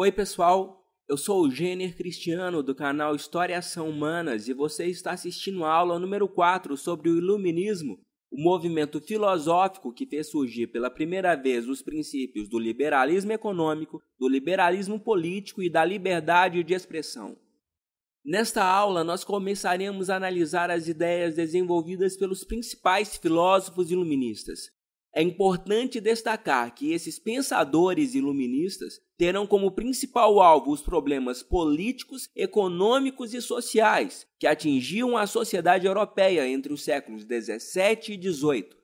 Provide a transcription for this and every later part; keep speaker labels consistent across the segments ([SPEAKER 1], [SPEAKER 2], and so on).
[SPEAKER 1] Oi, pessoal. Eu sou o Gêner Cristiano do canal História Ação Humanas e você está assistindo a aula número 4 sobre o Iluminismo, o movimento filosófico que fez surgir pela primeira vez os princípios do liberalismo econômico, do liberalismo político e da liberdade de expressão. Nesta aula, nós começaremos a analisar as ideias desenvolvidas pelos principais filósofos iluministas. É importante destacar que esses pensadores iluministas terão como principal alvo os problemas políticos, econômicos e sociais que atingiam a sociedade europeia entre os séculos 17 e 18.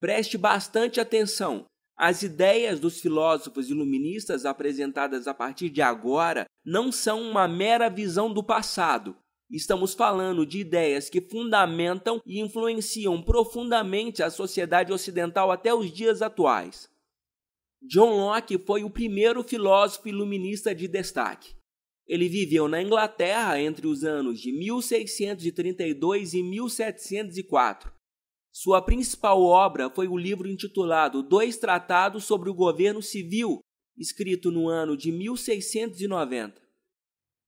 [SPEAKER 1] Preste bastante atenção. As ideias dos filósofos iluministas apresentadas a partir de agora não são uma mera visão do passado, Estamos falando de ideias que fundamentam e influenciam profundamente a sociedade ocidental até os dias atuais. John Locke foi o primeiro filósofo iluminista de destaque. Ele viveu na Inglaterra entre os anos de 1632 e 1704. Sua principal obra foi o livro intitulado Dois Tratados sobre o Governo Civil, escrito no ano de 1690.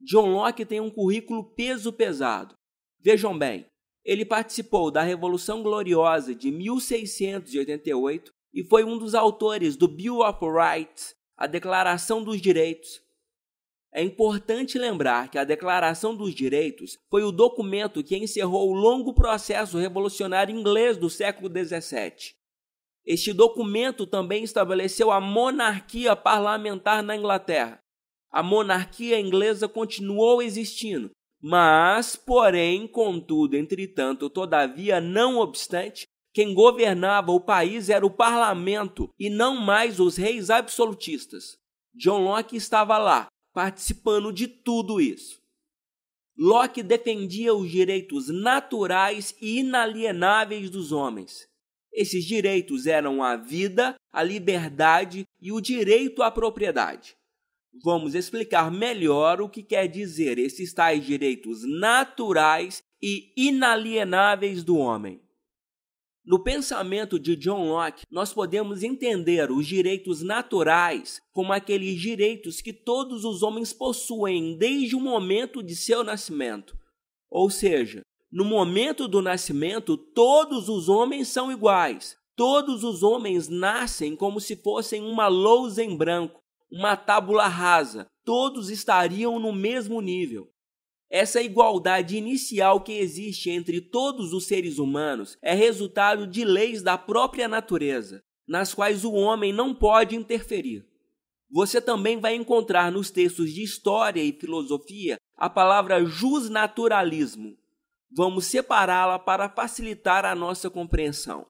[SPEAKER 1] John Locke tem um currículo peso pesado. Vejam bem, ele participou da Revolução Gloriosa de 1688 e foi um dos autores do Bill of Rights, a Declaração dos Direitos. É importante lembrar que a Declaração dos Direitos foi o documento que encerrou o longo processo revolucionário inglês do século XVII. Este documento também estabeleceu a monarquia parlamentar na Inglaterra, a monarquia inglesa continuou existindo, mas, porém, contudo, entretanto, todavia, não obstante, quem governava o país era o parlamento e não mais os reis absolutistas. John Locke estava lá, participando de tudo isso. Locke defendia os direitos naturais e inalienáveis dos homens. Esses direitos eram a vida, a liberdade e o direito à propriedade vamos explicar melhor o que quer dizer esses tais direitos naturais e inalienáveis do homem. No pensamento de John Locke, nós podemos entender os direitos naturais como aqueles direitos que todos os homens possuem desde o momento de seu nascimento. Ou seja, no momento do nascimento, todos os homens são iguais. Todos os homens nascem como se fossem uma lousa em branco uma tábula rasa, todos estariam no mesmo nível. Essa igualdade inicial que existe entre todos os seres humanos é resultado de leis da própria natureza, nas quais o homem não pode interferir. Você também vai encontrar nos textos de história e filosofia a palavra justnaturalismo. Vamos separá-la para facilitar a nossa compreensão.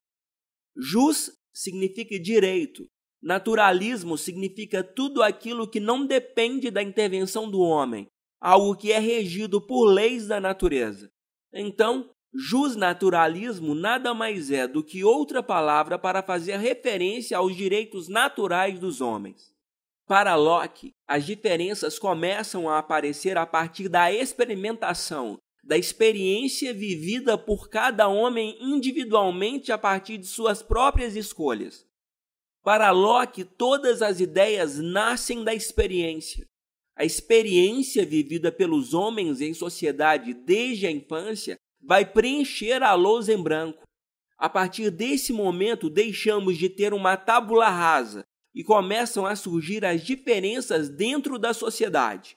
[SPEAKER 1] Jus significa direito, Naturalismo significa tudo aquilo que não depende da intervenção do homem, algo que é regido por leis da natureza. Então, justnaturalismo nada mais é do que outra palavra para fazer referência aos direitos naturais dos homens. Para Locke, as diferenças começam a aparecer a partir da experimentação, da experiência vivida por cada homem individualmente a partir de suas próprias escolhas. Para Locke, todas as ideias nascem da experiência. A experiência vivida pelos homens em sociedade desde a infância vai preencher a lousa em branco. A partir desse momento, deixamos de ter uma tábula rasa e começam a surgir as diferenças dentro da sociedade.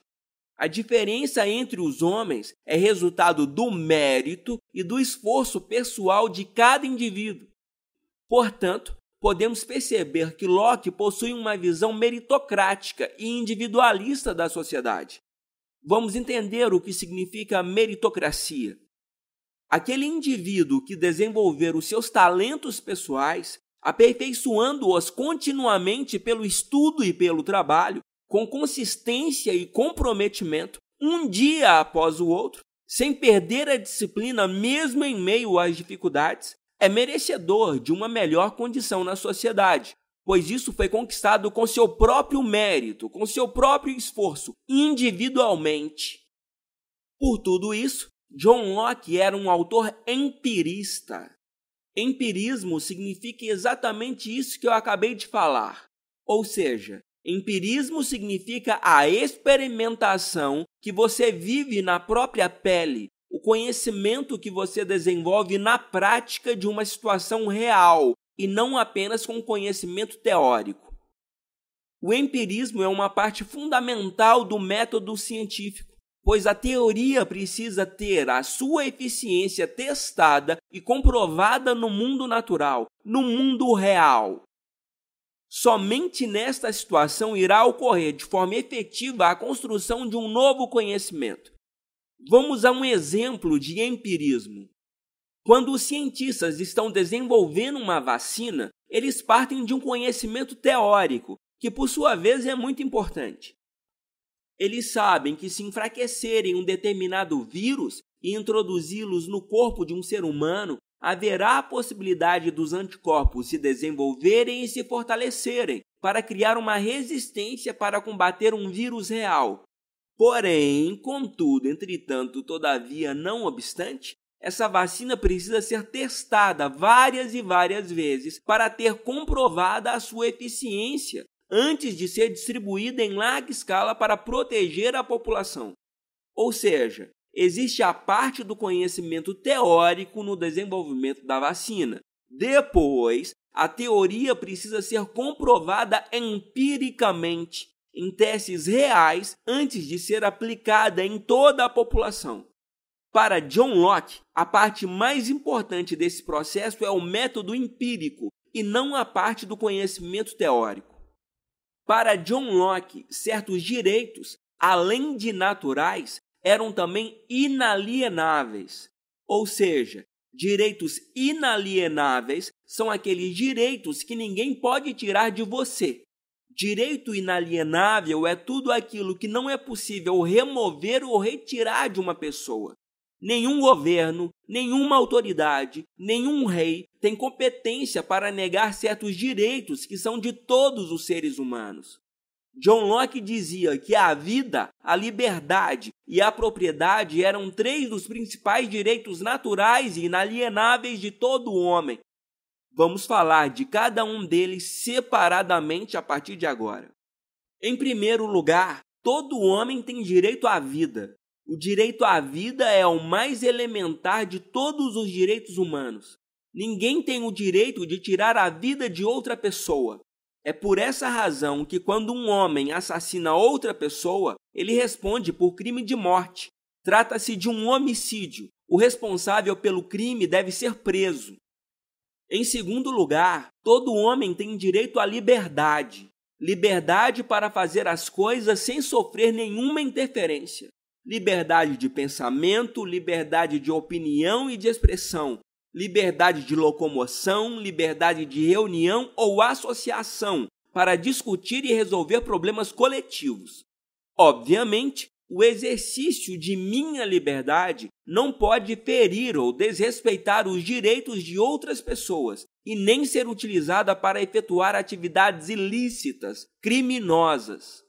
[SPEAKER 1] A diferença entre os homens é resultado do mérito e do esforço pessoal de cada indivíduo. Portanto, podemos perceber que Locke possui uma visão meritocrática e individualista da sociedade. Vamos entender o que significa meritocracia. Aquele indivíduo que desenvolver os seus talentos pessoais, aperfeiçoando-os continuamente pelo estudo e pelo trabalho, com consistência e comprometimento, um dia após o outro, sem perder a disciplina mesmo em meio às dificuldades, é merecedor de uma melhor condição na sociedade, pois isso foi conquistado com seu próprio mérito, com seu próprio esforço, individualmente. Por tudo isso, John Locke era um autor empirista. Empirismo significa exatamente isso que eu acabei de falar, ou seja, Empirismo significa a experimentação que você vive na própria pele, o conhecimento que você desenvolve na prática de uma situação real e não apenas com conhecimento teórico. O empirismo é uma parte fundamental do método científico, pois a teoria precisa ter a sua eficiência testada e comprovada no mundo natural, no mundo real. Somente nesta situação irá ocorrer de forma efetiva a construção de um novo conhecimento. Vamos a um exemplo de empirismo. Quando os cientistas estão desenvolvendo uma vacina, eles partem de um conhecimento teórico, que por sua vez é muito importante. Eles sabem que se enfraquecerem um determinado vírus e introduzi-los no corpo de um ser humano, haverá a possibilidade dos anticorpos se desenvolverem e se fortalecerem para criar uma resistência para combater um vírus real. Porém, contudo, entretanto, todavia, não obstante, essa vacina precisa ser testada várias e várias vezes para ter comprovada a sua eficiência antes de ser distribuída em larga escala para proteger a população. Ou seja, existe a parte do conhecimento teórico no desenvolvimento da vacina. Depois, a teoria precisa ser comprovada empiricamente, em testes reais, antes de ser aplicada em toda a população. Para John Locke, a parte mais importante desse processo é o método empírico e não a parte do conhecimento teórico. Para John Locke, certos direitos, além de naturais, eram também inalienáveis. Ou seja, direitos inalienáveis são aqueles direitos que ninguém pode tirar de você. Direito inalienável é tudo aquilo que não é possível remover ou retirar de uma pessoa. Nenhum governo, nenhuma autoridade, nenhum rei tem competência para negar certos direitos que são de todos os seres humanos. John Locke dizia que a vida, a liberdade e a propriedade eram três dos principais direitos naturais e inalienáveis de todo homem. Vamos falar de cada um deles separadamente a partir de agora. Em primeiro lugar, todo homem tem direito à vida. O direito à vida é o mais elementar de todos os direitos humanos. Ninguém tem o direito de tirar a vida de outra pessoa. É por essa razão que, quando um homem assassina outra pessoa, ele responde por crime de morte. Trata-se de um homicídio. O responsável pelo crime deve ser preso. Em segundo lugar, todo homem tem direito à liberdade liberdade para fazer as coisas sem sofrer nenhuma interferência. Liberdade de pensamento, liberdade de opinião e de expressão, liberdade de locomoção, liberdade de reunião ou associação para discutir e resolver problemas coletivos. Obviamente, o exercício de minha liberdade não pode ferir ou desrespeitar os direitos de outras pessoas e nem ser utilizada para efetuar atividades ilícitas, criminosas.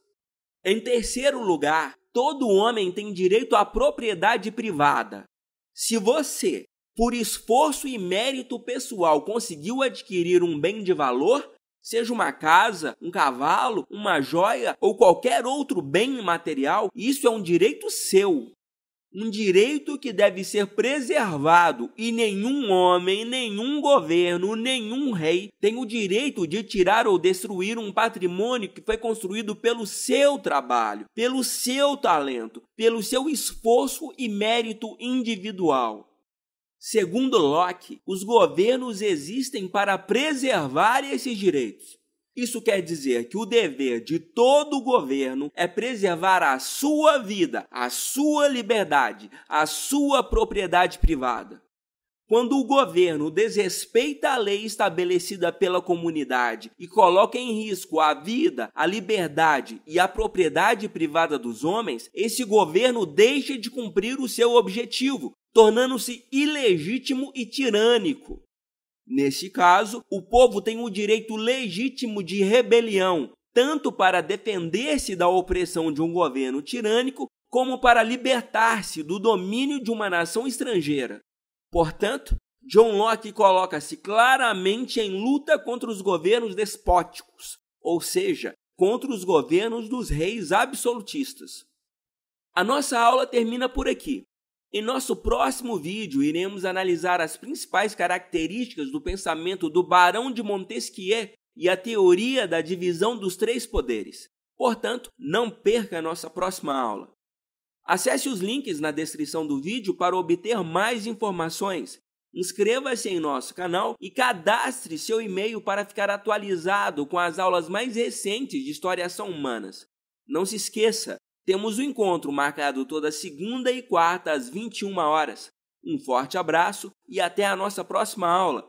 [SPEAKER 1] Em terceiro lugar, todo homem tem direito à propriedade privada. Se você por esforço e mérito pessoal conseguiu adquirir um bem de valor, seja uma casa, um cavalo, uma joia ou qualquer outro bem material, isso é um direito seu. Um direito que deve ser preservado e nenhum homem, nenhum governo, nenhum rei tem o direito de tirar ou destruir um patrimônio que foi construído pelo seu trabalho, pelo seu talento, pelo seu esforço e mérito individual. Segundo Locke, os governos existem para preservar esses direitos. Isso quer dizer que o dever de todo governo é preservar a sua vida, a sua liberdade, a sua propriedade privada. Quando o governo desrespeita a lei estabelecida pela comunidade e coloca em risco a vida, a liberdade e a propriedade privada dos homens, esse governo deixa de cumprir o seu objetivo, tornando-se ilegítimo e tirânico. Neste caso, o povo tem o direito legítimo de rebelião, tanto para defender-se da opressão de um governo tirânico, como para libertar-se do domínio de uma nação estrangeira. Portanto, John Locke coloca-se claramente em luta contra os governos despóticos, ou seja, contra os governos dos reis absolutistas. A nossa aula termina por aqui. Em nosso próximo vídeo, iremos analisar as principais características do pensamento do Barão de Montesquieu e a teoria da divisão dos três poderes. Portanto, não perca a nossa próxima aula. Acesse os links na descrição do vídeo para obter mais informações. Inscreva-se em nosso canal e cadastre seu e-mail para ficar atualizado com as aulas mais recentes de História Ação Humanas. Não se esqueça, temos o um encontro marcado toda segunda e quarta às 21 horas. Um forte abraço e até a nossa próxima aula.